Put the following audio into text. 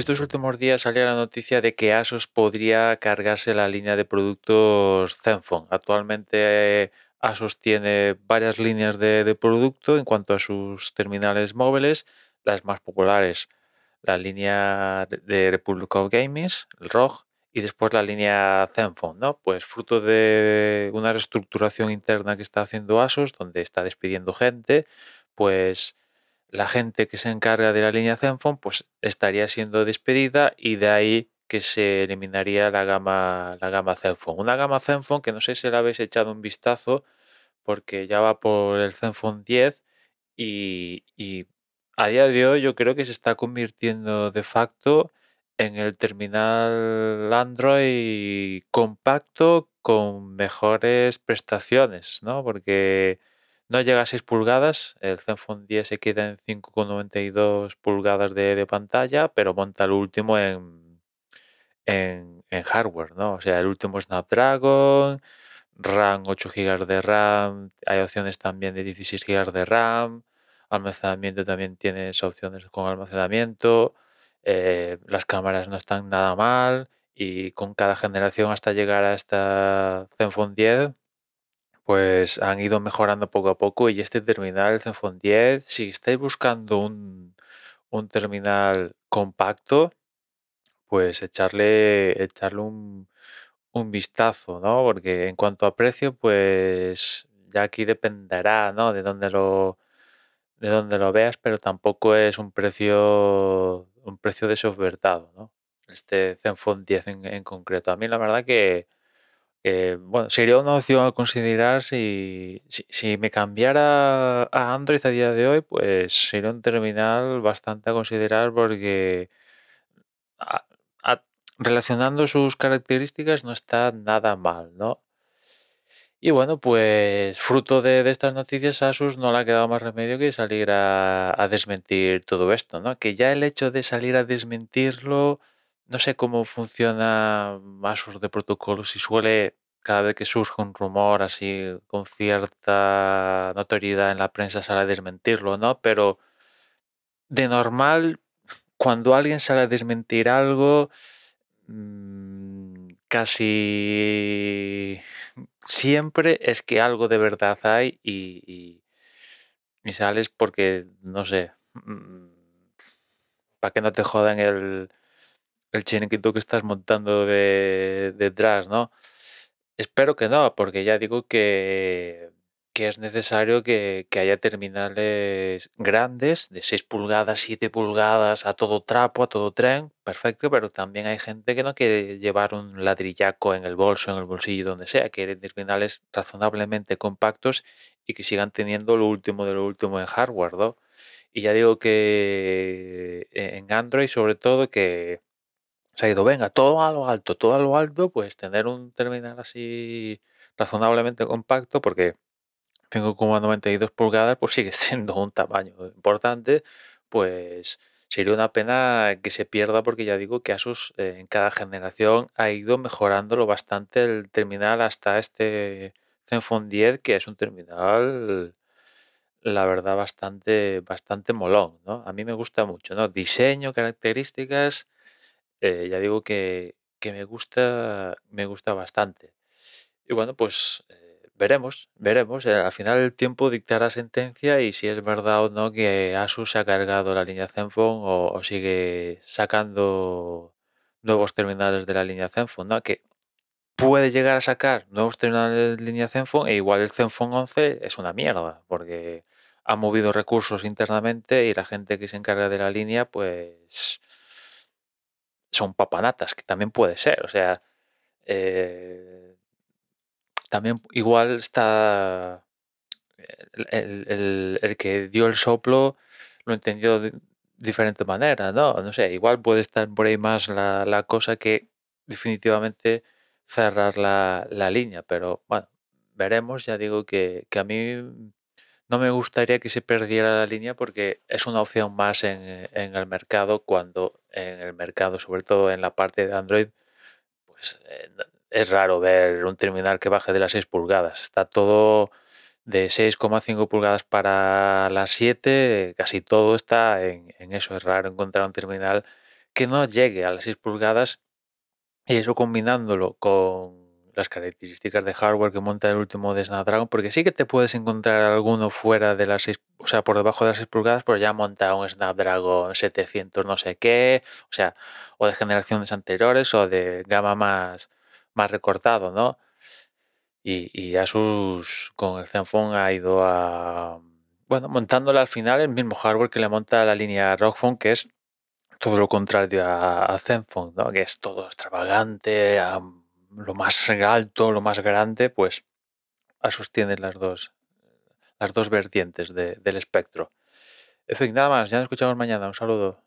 estos últimos días salía la noticia de que Asus podría cargarse la línea de productos Zenfone. Actualmente Asus tiene varias líneas de, producto en cuanto a sus terminales móviles, las más populares, la línea de Republic of Games, el ROG, y después la línea Zenfone, ¿no? Pues fruto de una reestructuración interna que está haciendo Asus, donde está despidiendo gente, pues la gente que se encarga de la línea Zenfone pues estaría siendo despedida y de ahí que se eliminaría la gama, la gama Zenfone. Una gama Zenfone que no sé si la habéis echado un vistazo porque ya va por el Zenfone 10 y, y a día de hoy yo creo que se está convirtiendo de facto en el terminal Android compacto con mejores prestaciones, ¿no? Porque no llega a 6 pulgadas, el Zenfone 10 se queda en 5,92 pulgadas de, de pantalla, pero monta el último en, en, en hardware, ¿no? O sea, el último Snapdragon, RAM 8 GB de RAM, hay opciones también de 16 GB de RAM, almacenamiento también tienes opciones con almacenamiento, eh, las cámaras no están nada mal y con cada generación hasta llegar a esta Zenfone 10 pues han ido mejorando poco a poco y este terminal, el Zenfone 10, si estáis buscando un, un terminal compacto, pues echarle, echarle un, un vistazo, ¿no? Porque en cuanto a precio, pues ya aquí dependerá, ¿no? De dónde lo, de dónde lo veas, pero tampoco es un precio, un precio desofertado, ¿no? Este Zenfone 10 en, en concreto. A mí la verdad que, que, bueno, sería una opción a considerar si, si, me cambiara a Android a día de hoy, pues sería un terminal bastante a considerar porque relacionando sus características no está nada mal, ¿no? Y bueno, pues fruto de, de estas noticias, Asus no le ha quedado más remedio que salir a, a desmentir todo esto, ¿no? Que ya el hecho de salir a desmentirlo, no sé cómo funciona Asus de protocolo, si suele, cada vez que surge un rumor así con cierta notoriedad en la prensa, sale a desmentirlo, ¿no? Pero de normal, cuando alguien sale a desmentir algo, mm, casi siempre es que algo de verdad hay y, y- y sales porque, no sé, para que no te jodan el, el chiringuito que estás montando de, detrás, ¿no? Espero que no, porque ya digo que, que es necesario que, haya terminales grandes, de 6 pulgadas, 7 pulgadas, a todo trapo, a todo tren, perfecto, pero también hay gente que no quiere llevar un ladrillaco en el bolso, en el bolsillo, donde sea, quiere terminales razonablemente compactos y que sigan teniendo lo último de lo último en hardware, ¿no? Y ya digo que eh, en Android, sobre todo, que se ha ido, venga, todo a lo alto, todo a lo alto, pues tener un terminal así razonablemente compacto, porque 5,92 pulgadas, pues sigue siendo un tamaño importante, pues sería una pena que se pierda, porque ya digo que Asus eh, en cada generación ha ido mejorándolo bastante el terminal hasta este Zenfone 10, que es un terminal, la verdad, bastante, bastante molón, ¿no? A mí me gusta mucho, ¿no? Diseño, características eh, ya digo que, que me gusta, me gusta bastante. Y bueno, pues eh, veremos, veremos. Eh, al final el tiempo dictará sentencia y si es verdad o no que Asus se ha cargado la línea Zenfone o, sigue sacando nuevos terminales de la línea Zenfone, ¿no? Que puede llegar a sacar nuevos terminales de línea Zenfone e igual el Zenfone 11 es una mierda porque ha movido recursos internamente y la gente que se encarga de la línea pues son papanatas, que también puede ser. O sea, eh, también igual está el, el- el- el que dio el soplo lo entendió de diferente manera, ¿no? No sé, igual puede estar por ahí más la, la cosa que definitivamente cerrar la, la línea, pero bueno, veremos, ya digo que, que a mí no me gustaría que se perdiera la línea porque es una opción más en, el mercado cuando en el mercado, sobre todo en la parte de Android, pues eh, es raro ver un terminal que baje de las 6 pulgadas. Está todo de 6,5 pulgadas para las 7, casi todo está en, en eso. Es raro encontrar un terminal que no llegue a las 6 pulgadas y eso combinándolo con las características de hardware que monta el último de Snapdragon, porque sí que te puedes encontrar alguno fuera de las 6, o sea, por debajo de las 6 pulgadas, pero ya monta un Snapdragon 700 no sé qué, o sea, o de generaciones anteriores o de gama más, más recortado, ¿no? Y, y Asus con el Zenfone ha ido a, bueno, montándole al final el mismo hardware que le monta la línea ROG Phone, que es todo lo contrario a, Zenfone, ¿no? que es todo extravagante, a lo más alto, lo más grande, pues Asus tiene las dos, las dos vertientes de- del espectro. En fin, nada más, ya nos escuchamos mañana. Un saludo.